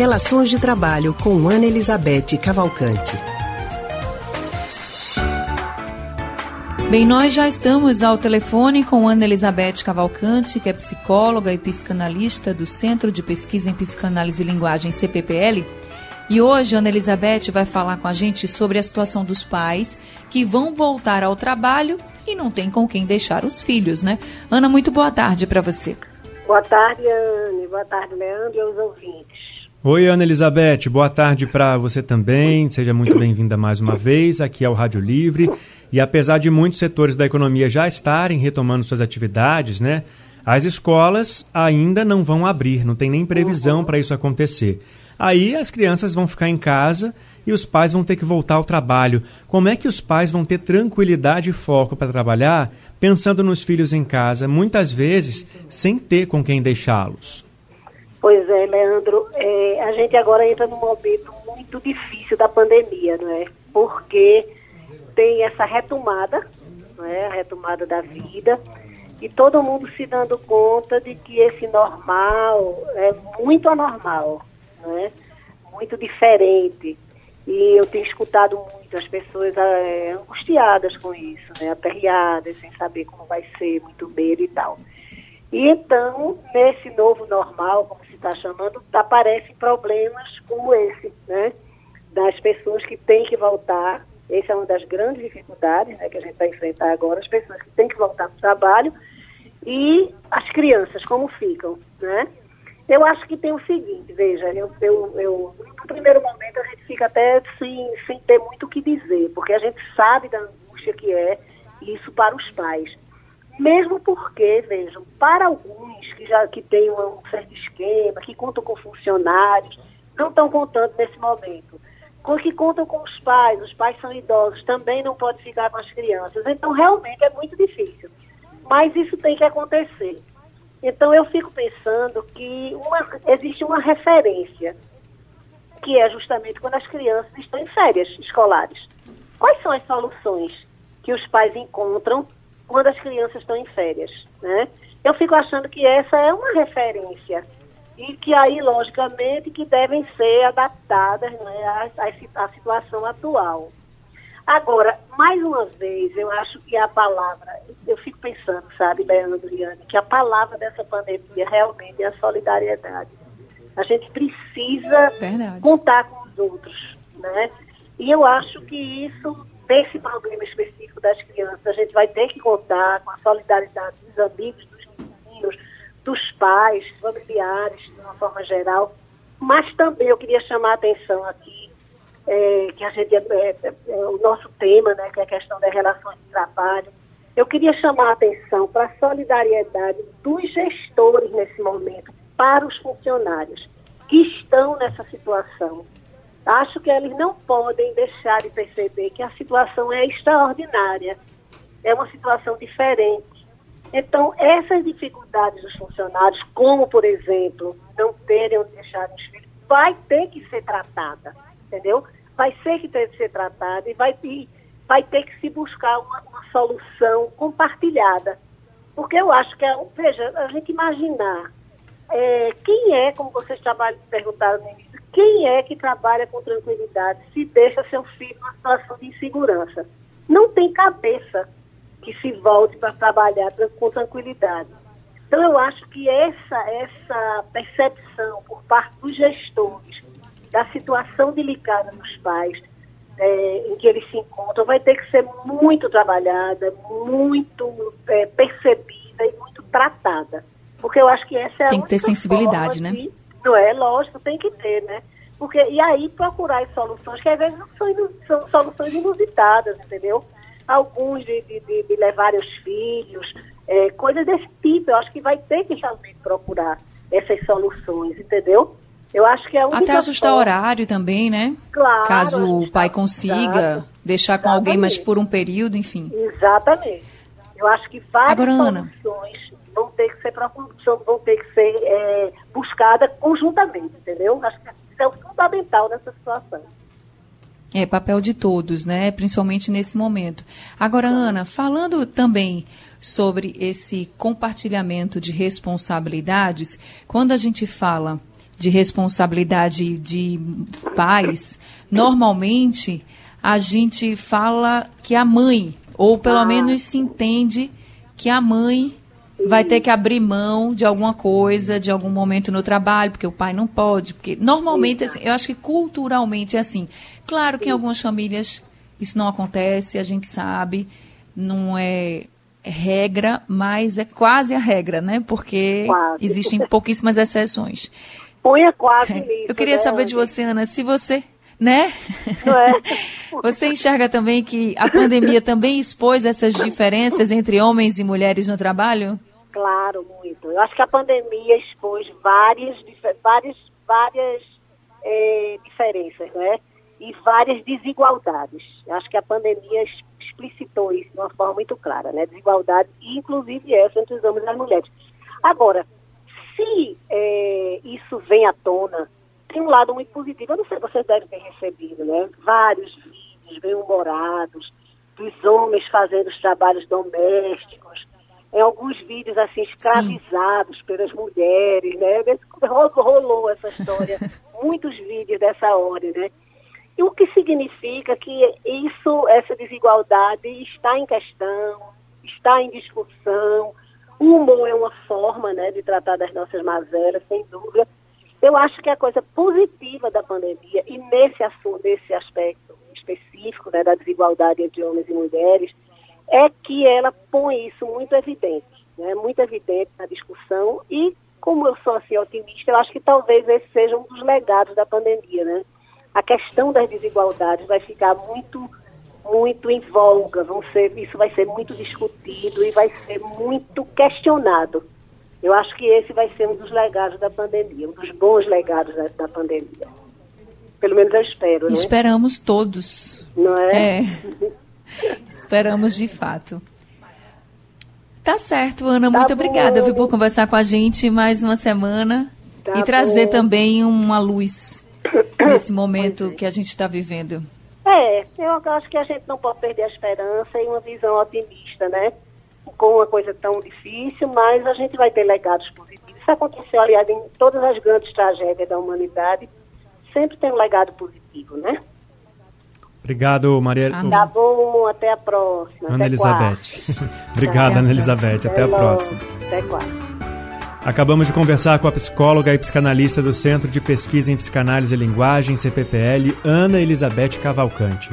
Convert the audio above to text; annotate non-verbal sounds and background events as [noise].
Relações de Trabalho com Ana Elizabeth Cavalcante. Bem, nós já estamos ao telefone com Ana Elizabeth Cavalcante, que é psicóloga e psicanalista do Centro de Pesquisa em Psicanálise e Linguagem CPPL. E hoje Ana Elizabeth vai falar com a gente sobre a situação dos pais que vão voltar ao trabalho e não tem com quem deixar os filhos, né? Ana, muito boa tarde para você. Boa tarde, Anne. Boa tarde, Leandro e aos ouvintes. Oi, Ana Elizabeth. Boa tarde para você também. Seja muito [coughs] bem-vinda mais uma vez aqui ao Rádio Livre. E apesar de muitos setores da economia já estarem retomando suas atividades, né? As escolas ainda não vão abrir, não tem nem previsão para isso acontecer. Aí as crianças vão ficar em casa e os pais vão ter que voltar ao trabalho. Como é que os pais vão ter tranquilidade e foco para trabalhar pensando nos filhos em casa, muitas vezes sem ter com quem deixá-los? Pois é, Leandro. É, a gente agora entra num momento muito difícil da pandemia, não é? Porque tem essa retomada, né, a retomada da vida, e todo mundo se dando conta de que esse normal é muito anormal, né, muito diferente. E eu tenho escutado muito as pessoas é, angustiadas com isso, né, sem saber como vai ser, muito medo e tal. E então, nesse novo normal, como se está chamando, aparecem problemas como esse, né? Das pessoas que têm que voltar essa é uma das grandes dificuldades né, que a gente vai enfrentar agora, as pessoas que têm que voltar para o trabalho e as crianças, como ficam, né? Eu acho que tem o seguinte, veja, eu, eu, eu, no primeiro momento a gente fica até sem, sem ter muito o que dizer, porque a gente sabe da angústia que é isso para os pais. Mesmo porque, vejam, para alguns que já que têm um certo esquema, que contam com funcionários, não estão contando nesse momento que contam com os pais, os pais são idosos, também não pode ficar com as crianças. Então, realmente é muito difícil. Mas isso tem que acontecer. Então, eu fico pensando que uma, existe uma referência, que é justamente quando as crianças estão em férias escolares. Quais são as soluções que os pais encontram quando as crianças estão em férias? Né? Eu fico achando que essa é uma referência e que aí, logicamente, que devem ser adaptadas né, à, à, situação atual. Agora, mais uma vez, eu acho que a palavra, eu fico pensando, sabe, Leandro e Anne, que a palavra dessa pandemia realmente é a solidariedade. A gente precisa Verdade. contar com os outros, né? E eu acho que isso, desse problema específico das crianças, a gente vai ter que contar com a solidariedade dos amigos, dos vizinhos, dos pais, familiares, de uma forma geral, mas também eu queria chamar a atenção aqui, é, que a gente, é, é, é, o nosso tema, né, que é a questão das relações de trabalho, eu queria chamar a atenção para a solidariedade dos gestores nesse momento, para os funcionários que estão nessa situação. Acho que eles não podem deixar de perceber que a situação é extraordinária, é uma situação diferente então, essas dificuldades dos funcionários, como, por exemplo, não terem onde deixar os filhos, vai ter que ser tratada, entendeu? Vai ter que ter que ser tratada e vai, e vai ter que se buscar uma, uma solução compartilhada. Porque eu acho que, é, veja, a gente imaginar é, quem é, como vocês trabalham, perguntaram no início, quem é que trabalha com tranquilidade se deixa seu filho numa situação de insegurança? Não tem cabeça que se volte para trabalhar com tranquilidade. Então, eu acho que essa, essa percepção por parte dos gestores da situação delicada dos pais, é, em que eles se encontram, vai ter que ser muito trabalhada, muito é, percebida e muito tratada. Porque eu acho que essa é Tem que ter sensibilidade, né? De, não é? Lógico, tem que ter, né? Porque, e aí procurar as soluções, que às vezes não são, são soluções inusitadas, entendeu? alguns de, de, de, levar os filhos, é, coisas desse tipo. Eu acho que vai ter que realmente procurar essas soluções, entendeu? Eu acho que é Até ajustar forma... horário também, né? Claro. Caso o pai consiga exato, deixar com exatamente. alguém, mas por um período, enfim. Exatamente. Eu acho que várias Agora, soluções Ana. Vão ter que ser, vão ter que ser é, buscadas conjuntamente, entendeu? Acho que isso é fundamental nessa situação. É, papel de todos, né? Principalmente nesse momento. Agora, Ana, falando também sobre esse compartilhamento de responsabilidades, quando a gente fala de responsabilidade de pais, normalmente a gente fala que a mãe, ou pelo ah. menos se entende que a mãe vai ter que abrir mão de alguma coisa, de algum momento no trabalho, porque o pai não pode, porque normalmente, assim, eu acho que culturalmente é assim. Claro que em algumas famílias isso não acontece, a gente sabe, não é regra, mas é quase a regra, né? Porque quase. existem pouquíssimas exceções. Ponha quase nisso, Eu queria né, saber de você, Ana, se você, né? É. [laughs] você enxerga também que a pandemia também expôs essas diferenças entre homens e mulheres no trabalho? Claro, muito. Eu acho que a pandemia expôs várias, várias, várias é, diferenças, né? E várias desigualdades. Eu acho que a pandemia explicitou isso de uma forma muito clara, né? Desigualdade, inclusive essa entre os homens e as mulheres. Agora, se é, isso vem à tona, tem um lado muito positivo. Eu não sei se vocês devem ter recebido, né? Vários vídeos bem-humorados dos homens fazendo os trabalhos domésticos, em alguns vídeos assim escravizados Sim. pelas mulheres, né? Rolou essa história, [laughs] muitos vídeos dessa hora, né? E o que significa que isso, essa desigualdade está em questão, está em discussão. O humor é uma forma né, de tratar das nossas mazelas, sem dúvida. Eu acho que a coisa positiva da pandemia, e nesse assunto, nesse aspecto específico né, da desigualdade entre homens e mulheres, é que ela põe isso muito evidente, né, muito evidente na discussão. E, como eu sou assim otimista, eu acho que talvez esse seja um dos legados da pandemia, né? a questão das desigualdades vai ficar muito muito em voga, vão ser, isso vai ser muito discutido e vai ser muito questionado. Eu acho que esse vai ser um dos legados da pandemia, um dos bons legados da, da pandemia. Pelo menos eu espero. Né? Esperamos todos. Não é? é. [laughs] Esperamos de fato. Tá certo, Ana. Tá muito bom. obrigada viu, por conversar com a gente mais uma semana tá e trazer bom. também uma luz [coughs] nesse momento que a gente está vivendo? É, eu acho que a gente não pode perder a esperança e uma visão otimista, né? Com uma coisa tão difícil, mas a gente vai ter legados positivos. Isso aconteceu, aliás, em todas as grandes tragédias da humanidade, sempre tem um legado positivo, né? Obrigado, Maria. Tá bom, até a próxima. Ana Elizabeth. [laughs] Obrigada, Ana Elizabeth. Até, até a próxima. Até quarta. Acabamos de conversar com a psicóloga e psicanalista do Centro de Pesquisa em Psicanálise e Linguagem, CPPL, Ana Elizabeth Cavalcante.